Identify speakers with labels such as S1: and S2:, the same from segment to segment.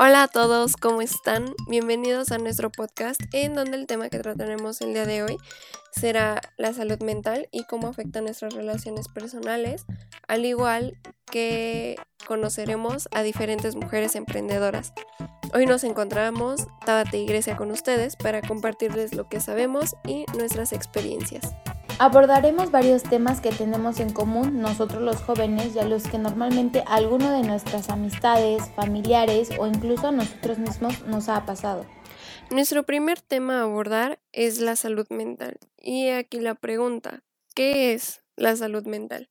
S1: Hola a todos, ¿cómo están? Bienvenidos a nuestro podcast en donde el tema que trataremos el día de hoy será la salud mental y cómo afecta nuestras relaciones personales, al igual que conoceremos a diferentes mujeres emprendedoras. Hoy nos encontramos Tabata y Grecia con ustedes para compartirles lo que sabemos y nuestras experiencias.
S2: Abordaremos varios temas que tenemos en común nosotros los jóvenes y a los que normalmente alguno de nuestras amistades, familiares o incluso a nosotros mismos nos ha pasado.
S1: Nuestro primer tema a abordar es la salud mental. Y aquí la pregunta, ¿qué es la salud mental?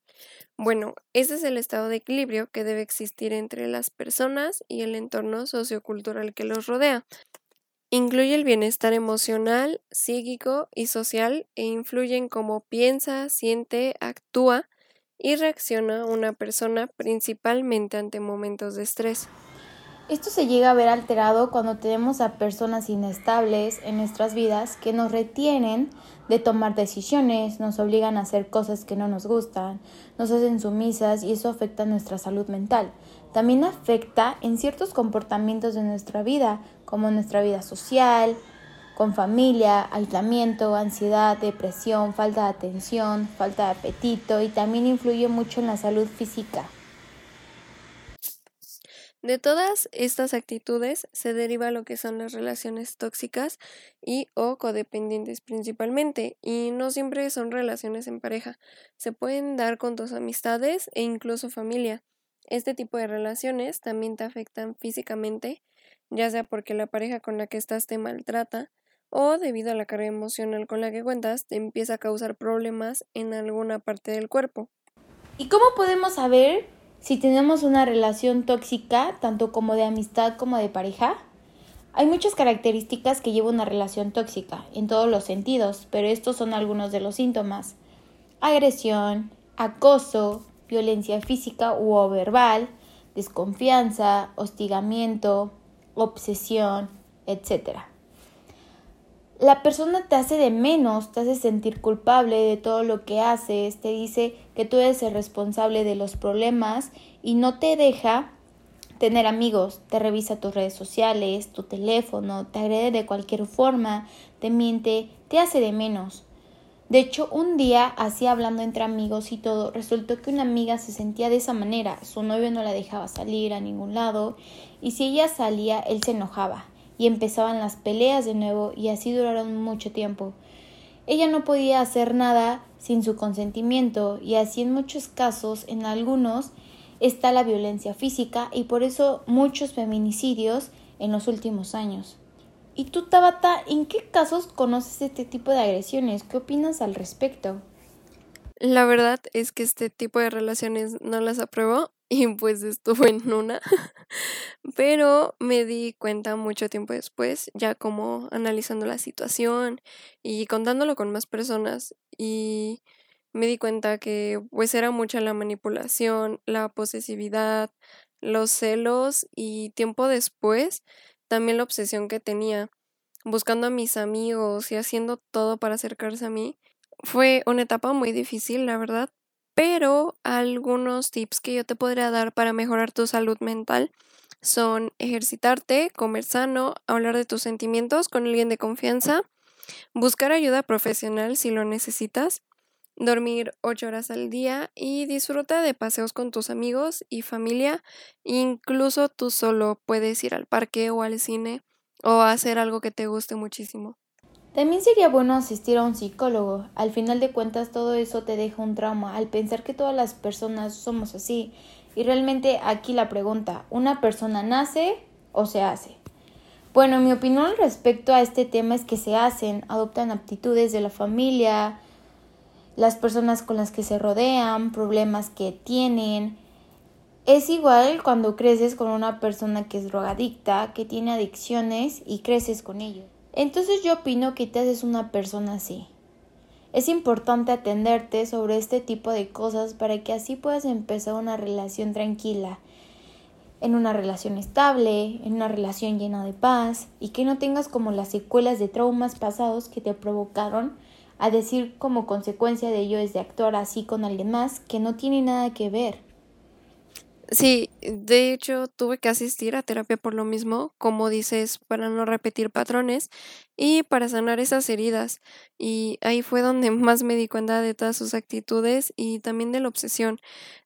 S1: Bueno, ese es el estado de equilibrio que debe existir entre las personas y el entorno sociocultural que los rodea. Incluye el bienestar emocional, psíquico y social e influye en cómo piensa, siente, actúa y reacciona una persona principalmente ante momentos de estrés.
S2: Esto se llega a ver alterado cuando tenemos a personas inestables en nuestras vidas que nos retienen de tomar decisiones, nos obligan a hacer cosas que no nos gustan, nos hacen sumisas y eso afecta nuestra salud mental. También afecta en ciertos comportamientos de nuestra vida, como nuestra vida social, con familia, aislamiento, ansiedad, depresión, falta de atención, falta de apetito y también influye mucho en la salud física.
S1: De todas estas actitudes se deriva lo que son las relaciones tóxicas y o codependientes principalmente, y no siempre son relaciones en pareja, se pueden dar con tus amistades e incluso familia. Este tipo de relaciones también te afectan físicamente, ya sea porque la pareja con la que estás te maltrata o debido a la carga emocional con la que cuentas te empieza a causar problemas en alguna parte del cuerpo.
S2: ¿Y cómo podemos saber si tenemos una relación tóxica, tanto como de amistad como de pareja, hay muchas características que lleva una relación tóxica, en todos los sentidos, pero estos son algunos de los síntomas. Agresión, acoso, violencia física u verbal, desconfianza, hostigamiento, obsesión, etc la persona te hace de menos, te hace sentir culpable de todo lo que haces, te dice que tú eres el responsable de los problemas y no te deja tener amigos, te revisa tus redes sociales, tu teléfono, te agrede de cualquier forma, te miente, te hace de menos. De hecho, un día, así hablando entre amigos y todo, resultó que una amiga se sentía de esa manera. Su novio no la dejaba salir a ningún lado y si ella salía, él se enojaba y empezaban las peleas de nuevo y así duraron mucho tiempo. Ella no podía hacer nada sin su consentimiento y así en muchos casos, en algunos, está la violencia física y por eso muchos feminicidios en los últimos años. ¿Y tú, Tabata, en qué casos conoces este tipo de agresiones? ¿Qué opinas al respecto?
S1: La verdad es que este tipo de relaciones no las apruebo y pues estuve en una, pero me di cuenta mucho tiempo después, ya como analizando la situación y contándolo con más personas y me di cuenta que pues era mucha la manipulación, la posesividad, los celos y tiempo después también la obsesión que tenía buscando a mis amigos y haciendo todo para acercarse a mí. Fue una etapa muy difícil, la verdad, pero algunos tips que yo te podría dar para mejorar tu salud mental son ejercitarte, comer sano, hablar de tus sentimientos con alguien de confianza, buscar ayuda profesional si lo necesitas, dormir 8 horas al día y disfruta de paseos con tus amigos y familia. Incluso tú solo puedes ir al parque o al cine o hacer algo que te guste muchísimo.
S2: También sería bueno asistir a un psicólogo. Al final de cuentas todo eso te deja un trauma al pensar que todas las personas somos así. Y realmente aquí la pregunta, ¿una persona nace o se hace? Bueno, mi opinión respecto a este tema es que se hacen, adoptan aptitudes de la familia, las personas con las que se rodean, problemas que tienen. Es igual cuando creces con una persona que es drogadicta, que tiene adicciones y creces con ellos. Entonces yo opino que te haces una persona así. Es importante atenderte sobre este tipo de cosas para que así puedas empezar una relación tranquila, en una relación estable, en una relación llena de paz y que no tengas como las secuelas de traumas pasados que te provocaron a decir como consecuencia de ello es de actuar así con alguien más que no tiene nada que ver.
S1: Sí, de hecho tuve que asistir a terapia por lo mismo, como dices, para no repetir patrones y para sanar esas heridas. Y ahí fue donde más me di cuenta de todas sus actitudes y también de la obsesión.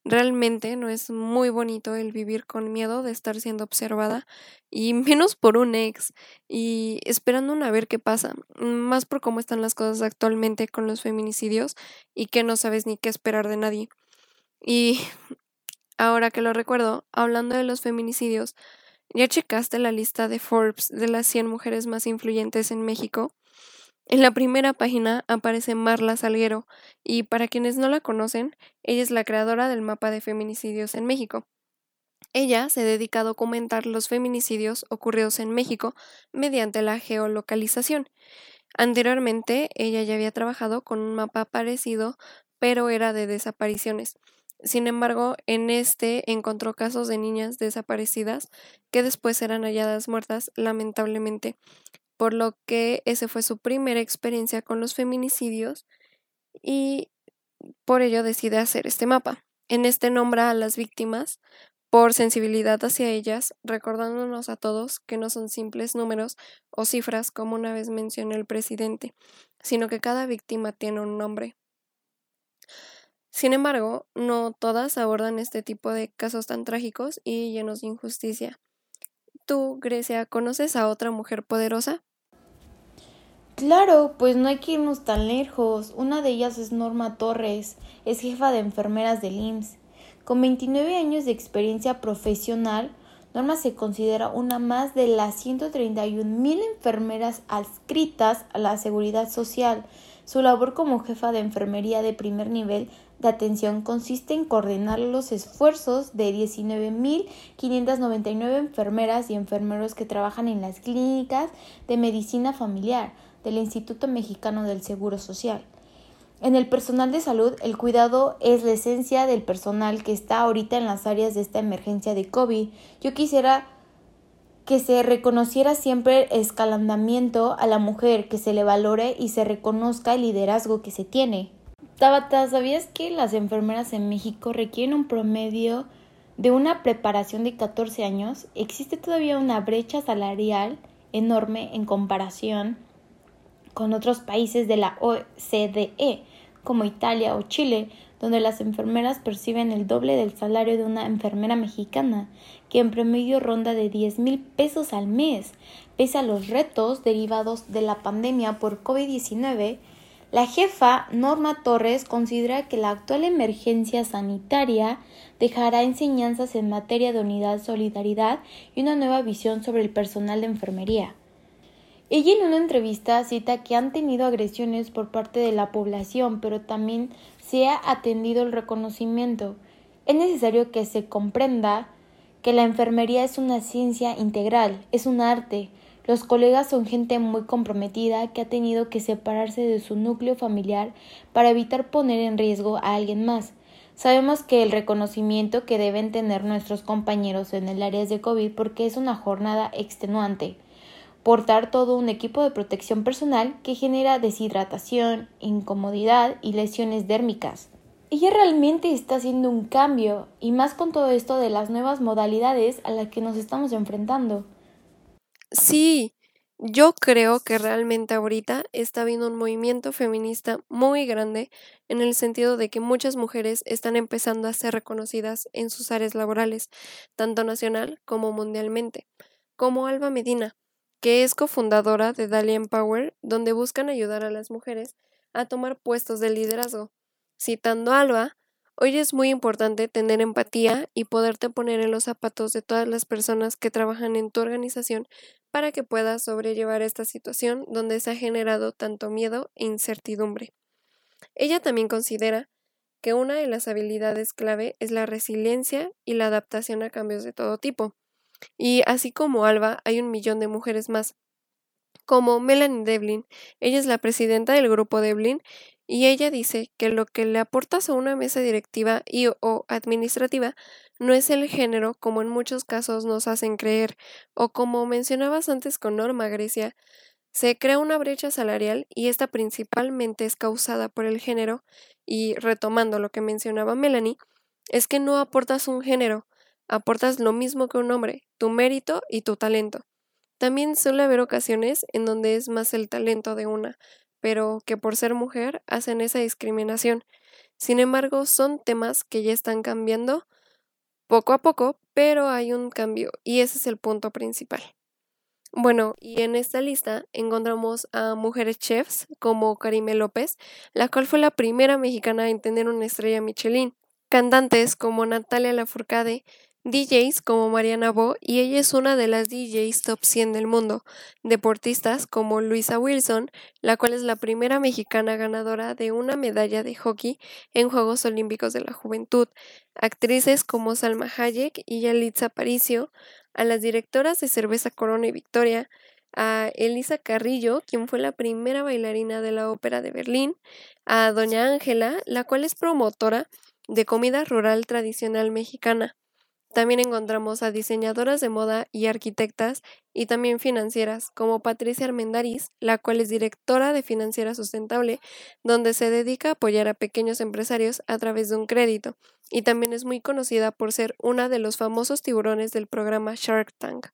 S1: Realmente no es muy bonito el vivir con miedo de estar siendo observada y menos por un ex y esperando a ver qué pasa, más por cómo están las cosas actualmente con los feminicidios y que no sabes ni qué esperar de nadie. Y Ahora que lo recuerdo, hablando de los feminicidios, ¿ya checaste la lista de Forbes de las 100 mujeres más influyentes en México? En la primera página aparece Marla Salguero y para quienes no la conocen, ella es la creadora del mapa de feminicidios en México. Ella se dedica a documentar los feminicidios ocurridos en México mediante la geolocalización. Anteriormente, ella ya había trabajado con un mapa parecido, pero era de desapariciones. Sin embargo, en este encontró casos de niñas desaparecidas que después eran halladas muertas, lamentablemente, por lo que esa fue su primera experiencia con los feminicidios y por ello decide hacer este mapa. En este nombra a las víctimas por sensibilidad hacia ellas, recordándonos a todos que no son simples números o cifras como una vez mencionó el presidente, sino que cada víctima tiene un nombre. Sin embargo, no todas abordan este tipo de casos tan trágicos y llenos de injusticia. ¿Tú, Grecia, conoces a otra mujer poderosa?
S2: Claro, pues no hay que irnos tan lejos. Una de ellas es Norma Torres, es jefa de enfermeras del IMSS. Con 29 años de experiencia profesional, Norma se considera una más de las 131 mil enfermeras adscritas a la seguridad social. Su labor como jefa de enfermería de primer nivel de atención consiste en coordinar los esfuerzos de 19.599 enfermeras y enfermeros que trabajan en las clínicas de medicina familiar del Instituto Mexicano del Seguro Social. En el personal de salud, el cuidado es la esencia del personal que está ahorita en las áreas de esta emergencia de COVID. Yo quisiera que se reconociera siempre el escalandamiento a la mujer, que se le valore y se reconozca el liderazgo que se tiene. Tabata, ¿sabías que las enfermeras en México requieren un promedio de una preparación de 14 años? Existe todavía una brecha salarial enorme en comparación con otros países de la OCDE, como Italia o Chile, donde las enfermeras perciben el doble del salario de una enfermera mexicana, que en promedio ronda de 10 mil pesos al mes. Pese a los retos derivados de la pandemia por COVID-19, la jefa Norma Torres considera que la actual emergencia sanitaria dejará enseñanzas en materia de unidad, solidaridad y una nueva visión sobre el personal de enfermería. Ella en una entrevista cita que han tenido agresiones por parte de la población, pero también se ha atendido el reconocimiento. Es necesario que se comprenda que la enfermería es una ciencia integral, es un arte, los colegas son gente muy comprometida que ha tenido que separarse de su núcleo familiar para evitar poner en riesgo a alguien más. Sabemos que el reconocimiento que deben tener nuestros compañeros en el área de COVID porque es una jornada extenuante. Portar todo un equipo de protección personal que genera deshidratación, incomodidad y lesiones dérmicas. Ella realmente está haciendo un cambio, y más con todo esto de las nuevas modalidades a las que nos estamos enfrentando.
S1: Sí, yo creo que realmente ahorita está habiendo un movimiento feminista muy grande en el sentido de que muchas mujeres están empezando a ser reconocidas en sus áreas laborales, tanto nacional como mundialmente, como Alba Medina, que es cofundadora de Dalian Power, donde buscan ayudar a las mujeres a tomar puestos de liderazgo. Citando Alba, Hoy es muy importante tener empatía y poderte poner en los zapatos de todas las personas que trabajan en tu organización para que puedas sobrellevar esta situación donde se ha generado tanto miedo e incertidumbre. Ella también considera que una de las habilidades clave es la resiliencia y la adaptación a cambios de todo tipo. Y así como Alba, hay un millón de mujeres más. Como Melanie Devlin, ella es la presidenta del grupo Devlin y ella dice que lo que le aportas a una mesa directiva y o administrativa no es el género como en muchos casos nos hacen creer, o como mencionabas antes con Norma Grecia, se crea una brecha salarial y esta principalmente es causada por el género, y retomando lo que mencionaba Melanie, es que no aportas un género, aportas lo mismo que un hombre, tu mérito y tu talento. También suele haber ocasiones en donde es más el talento de una, pero que por ser mujer hacen esa discriminación. Sin embargo, son temas que ya están cambiando poco a poco, pero hay un cambio y ese es el punto principal. Bueno, y en esta lista encontramos a mujeres chefs como Karime López, la cual fue la primera mexicana en tener una estrella Michelin, cantantes como Natalia Lafourcade, DJs como Mariana Bo y ella es una de las DJs top 100 del mundo, deportistas como Luisa Wilson, la cual es la primera mexicana ganadora de una medalla de hockey en Juegos Olímpicos de la Juventud, actrices como Salma Hayek y Yalitza Aparicio, a las directoras de Cerveza Corona y Victoria, a Elisa Carrillo, quien fue la primera bailarina de la Ópera de Berlín, a Doña Ángela, la cual es promotora de comida rural tradicional mexicana. También encontramos a diseñadoras de moda y arquitectas y también financieras, como Patricia Armendariz, la cual es directora de Financiera Sustentable, donde se dedica a apoyar a pequeños empresarios a través de un crédito, y también es muy conocida por ser una de los famosos tiburones del programa Shark Tank.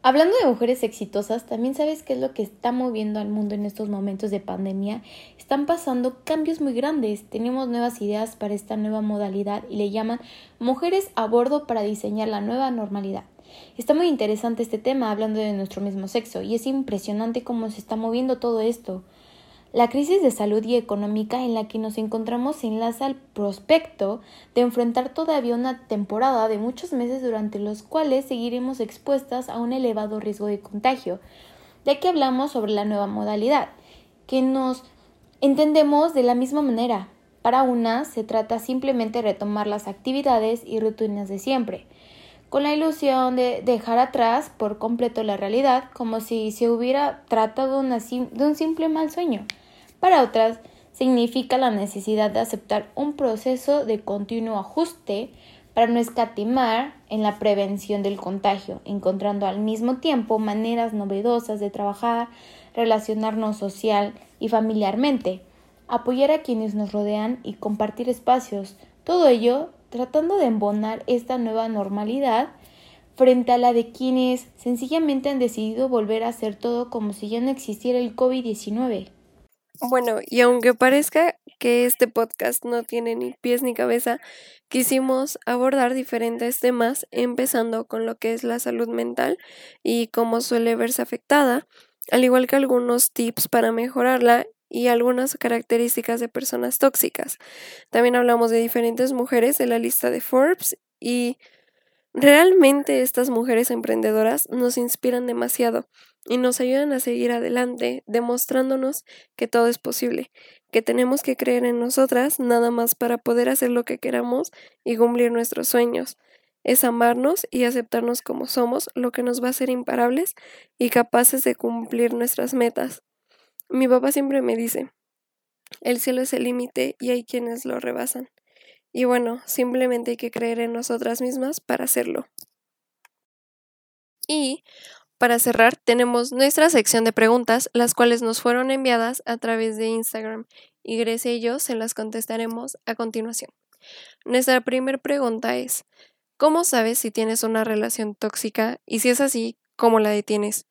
S2: Hablando de mujeres exitosas, también sabes qué es lo que está moviendo al mundo en estos momentos de pandemia. Están pasando cambios muy grandes. Tenemos nuevas ideas para esta nueva modalidad y le llaman mujeres a bordo para diseñar la nueva normalidad. Está muy interesante este tema hablando de nuestro mismo sexo y es impresionante cómo se está moviendo todo esto. La crisis de salud y económica en la que nos encontramos se enlaza al prospecto de enfrentar todavía una temporada de muchos meses durante los cuales seguiremos expuestas a un elevado riesgo de contagio, ya que hablamos sobre la nueva modalidad, que nos entendemos de la misma manera. Para una se trata simplemente de retomar las actividades y rutinas de siempre, con la ilusión de dejar atrás por completo la realidad, como si se hubiera tratado de un simple mal sueño. Para otras, significa la necesidad de aceptar un proceso de continuo ajuste para no escatimar en la prevención del contagio, encontrando al mismo tiempo maneras novedosas de trabajar, relacionarnos social y familiarmente, apoyar a quienes nos rodean y compartir espacios, todo ello tratando de embonar esta nueva normalidad frente a la de quienes sencillamente han decidido volver a hacer todo como si ya no existiera el COVID-19.
S1: Bueno, y aunque parezca que este podcast no tiene ni pies ni cabeza, quisimos abordar diferentes temas, empezando con lo que es la salud mental y cómo suele verse afectada, al igual que algunos tips para mejorarla y algunas características de personas tóxicas. También hablamos de diferentes mujeres de la lista de Forbes y realmente estas mujeres emprendedoras nos inspiran demasiado y nos ayudan a seguir adelante, demostrándonos que todo es posible, que tenemos que creer en nosotras nada más para poder hacer lo que queramos y cumplir nuestros sueños. Es amarnos y aceptarnos como somos, lo que nos va a hacer imparables y capaces de cumplir nuestras metas. Mi papá siempre me dice, el cielo es el límite y hay quienes lo rebasan. Y bueno, simplemente hay que creer en nosotras mismas para hacerlo. Y para cerrar, tenemos nuestra sección de preguntas, las cuales nos fueron enviadas a través de Instagram y Grecia y yo se las contestaremos a continuación. Nuestra primera pregunta es, ¿cómo sabes si tienes una relación tóxica y si es así, cómo la detienes?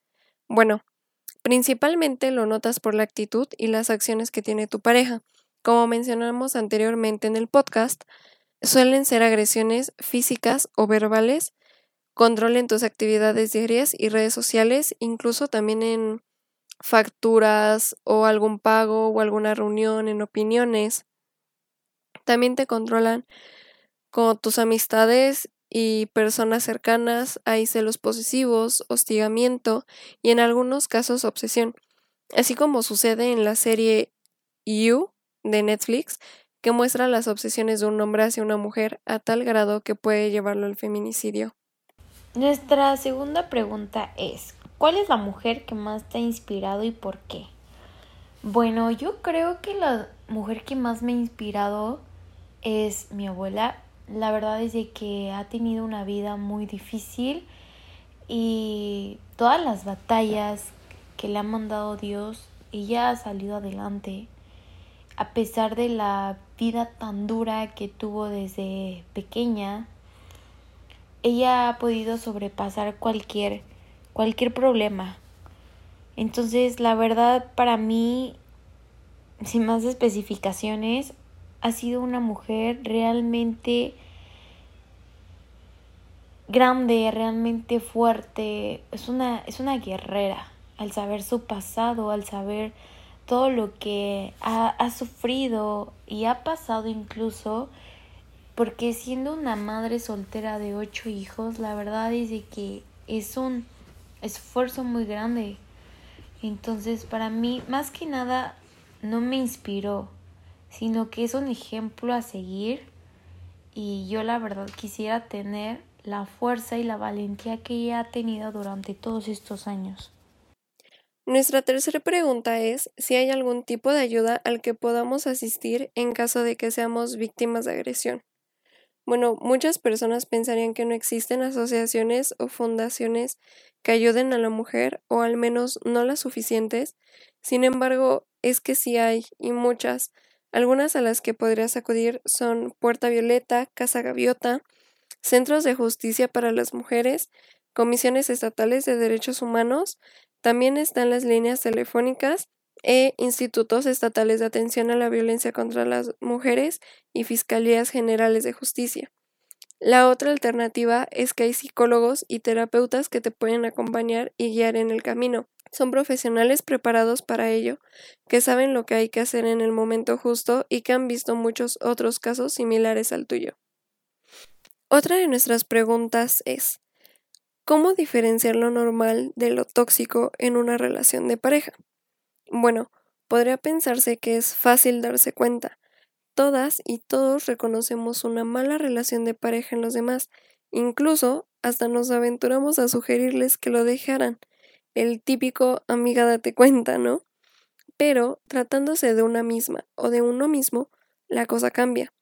S1: Bueno, principalmente lo notas por la actitud y las acciones que tiene tu pareja. Como mencionamos anteriormente en el podcast, suelen ser agresiones físicas o verbales controlen tus actividades diarias y redes sociales, incluso también en facturas o algún pago o alguna reunión, en opiniones. También te controlan con tus amistades y personas cercanas, hay celos posesivos, hostigamiento y en algunos casos obsesión, así como sucede en la serie You de Netflix, que muestra las obsesiones de un hombre hacia una mujer a tal grado que puede llevarlo al feminicidio.
S2: Nuestra segunda pregunta es, ¿cuál es la mujer que más te ha inspirado y por qué? Bueno, yo creo que la mujer que más me ha inspirado es mi abuela. La verdad es de que ha tenido una vida muy difícil y todas las batallas que le ha mandado Dios, ella ha salido adelante. A pesar de la vida tan dura que tuvo desde pequeña, ella ha podido sobrepasar cualquier, cualquier problema. Entonces, la verdad, para mí, sin más especificaciones, ha sido una mujer realmente grande, realmente fuerte. Es una, es una guerrera. Al saber su pasado, al saber todo lo que ha, ha sufrido y ha pasado incluso, porque siendo una madre soltera de ocho hijos, la verdad es que es un esfuerzo muy grande. Entonces, para mí, más que nada, no me inspiró, sino que es un ejemplo a seguir y yo la verdad quisiera tener la fuerza y la valentía que ella ha tenido durante todos estos años.
S1: Nuestra tercera pregunta es si hay algún tipo de ayuda al que podamos asistir en caso de que seamos víctimas de agresión. Bueno, muchas personas pensarían que no existen asociaciones o fundaciones que ayuden a la mujer, o al menos no las suficientes. Sin embargo, es que sí hay, y muchas. Algunas a las que podrías acudir son Puerta Violeta, Casa Gaviota, Centros de Justicia para las Mujeres, Comisiones Estatales de Derechos Humanos, también están las líneas telefónicas e institutos estatales de atención a la violencia contra las mujeres y fiscalías generales de justicia. La otra alternativa es que hay psicólogos y terapeutas que te pueden acompañar y guiar en el camino. Son profesionales preparados para ello, que saben lo que hay que hacer en el momento justo y que han visto muchos otros casos similares al tuyo. Otra de nuestras preguntas es, ¿cómo diferenciar lo normal de lo tóxico en una relación de pareja? Bueno, podría pensarse que es fácil darse cuenta. Todas y todos reconocemos una mala relación de pareja en los demás, incluso hasta nos aventuramos a sugerirles que lo dejaran. El típico amiga date cuenta, ¿no? Pero, tratándose de una misma o de uno mismo, la cosa cambia.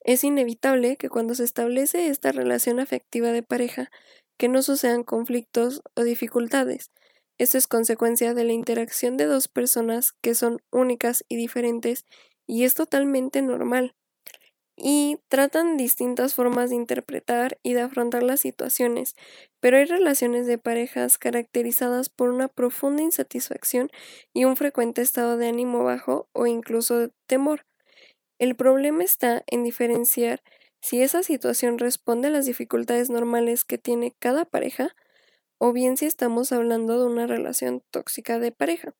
S1: Es inevitable que cuando se establece esta relación afectiva de pareja, que no sucedan conflictos o dificultades, esto es consecuencia de la interacción de dos personas que son únicas y diferentes y es totalmente normal. Y tratan distintas formas de interpretar y de afrontar las situaciones, pero hay relaciones de parejas caracterizadas por una profunda insatisfacción y un frecuente estado de ánimo bajo o incluso de temor. El problema está en diferenciar si esa situación responde a las dificultades normales que tiene cada pareja o bien si estamos hablando de una relación tóxica de pareja.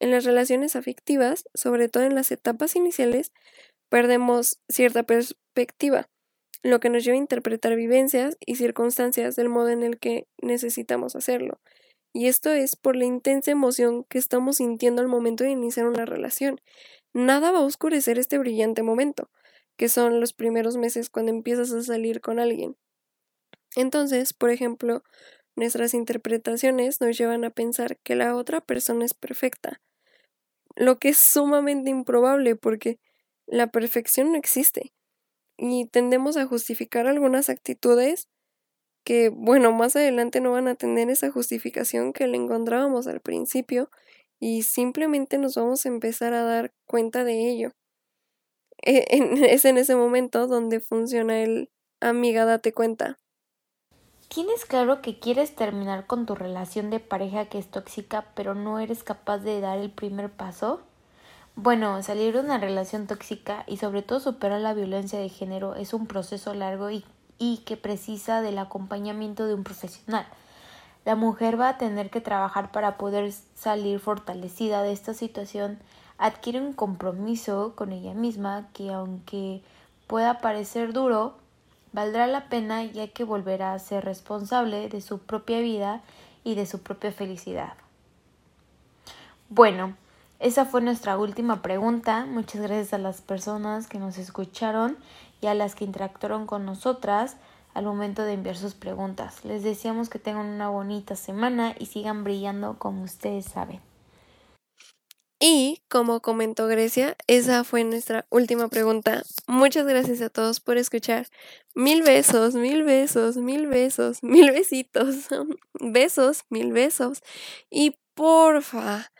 S1: En las relaciones afectivas, sobre todo en las etapas iniciales, perdemos cierta perspectiva, lo que nos lleva a interpretar vivencias y circunstancias del modo en el que necesitamos hacerlo. Y esto es por la intensa emoción que estamos sintiendo al momento de iniciar una relación. Nada va a oscurecer este brillante momento, que son los primeros meses cuando empiezas a salir con alguien. Entonces, por ejemplo, Nuestras interpretaciones nos llevan a pensar que la otra persona es perfecta, lo que es sumamente improbable porque la perfección no existe y tendemos a justificar algunas actitudes que, bueno, más adelante no van a tener esa justificación que le encontrábamos al principio y simplemente nos vamos a empezar a dar cuenta de ello. E, es en ese momento donde funciona el amiga date cuenta.
S2: ¿Tienes claro que quieres terminar con tu relación de pareja que es tóxica, pero no eres capaz de dar el primer paso? Bueno, salir de una relación tóxica y sobre todo superar la violencia de género es un proceso largo y, y que precisa del acompañamiento de un profesional. La mujer va a tener que trabajar para poder salir fortalecida de esta situación, adquiere un compromiso con ella misma que aunque pueda parecer duro, valdrá la pena ya que volverá a ser responsable de su propia vida y de su propia felicidad. Bueno, esa fue nuestra última pregunta. Muchas gracias a las personas que nos escucharon y a las que interactuaron con nosotras al momento de enviar sus preguntas. Les deseamos que tengan una bonita semana y sigan brillando como ustedes saben.
S1: Y como comentó Grecia, esa fue nuestra última pregunta. Muchas gracias a todos por escuchar. Mil besos, mil besos, mil besos, mil besitos. besos, mil besos. Y porfa,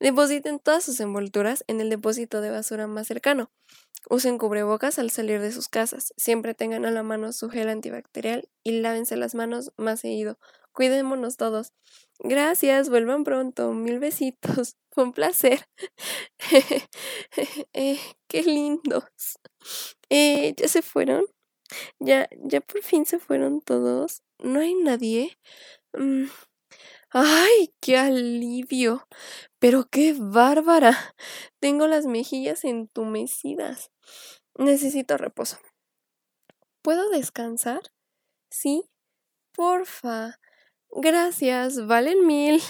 S1: depositen todas sus envolturas en el depósito de basura más cercano. Usen cubrebocas al salir de sus casas. Siempre tengan a la mano su gel antibacterial y lávense las manos más seguido. Cuidémonos todos. Gracias, vuelvan pronto. Mil besitos. Fue un placer. eh, qué lindos. Eh, ¿Ya se fueron? ¿Ya, ya por fin se fueron todos? ¿No hay nadie? Mm. ¡Ay, qué alivio! Pero qué bárbara. Tengo las mejillas entumecidas. Necesito reposo. ¿Puedo descansar? Sí. Porfa. Gracias, valen mil.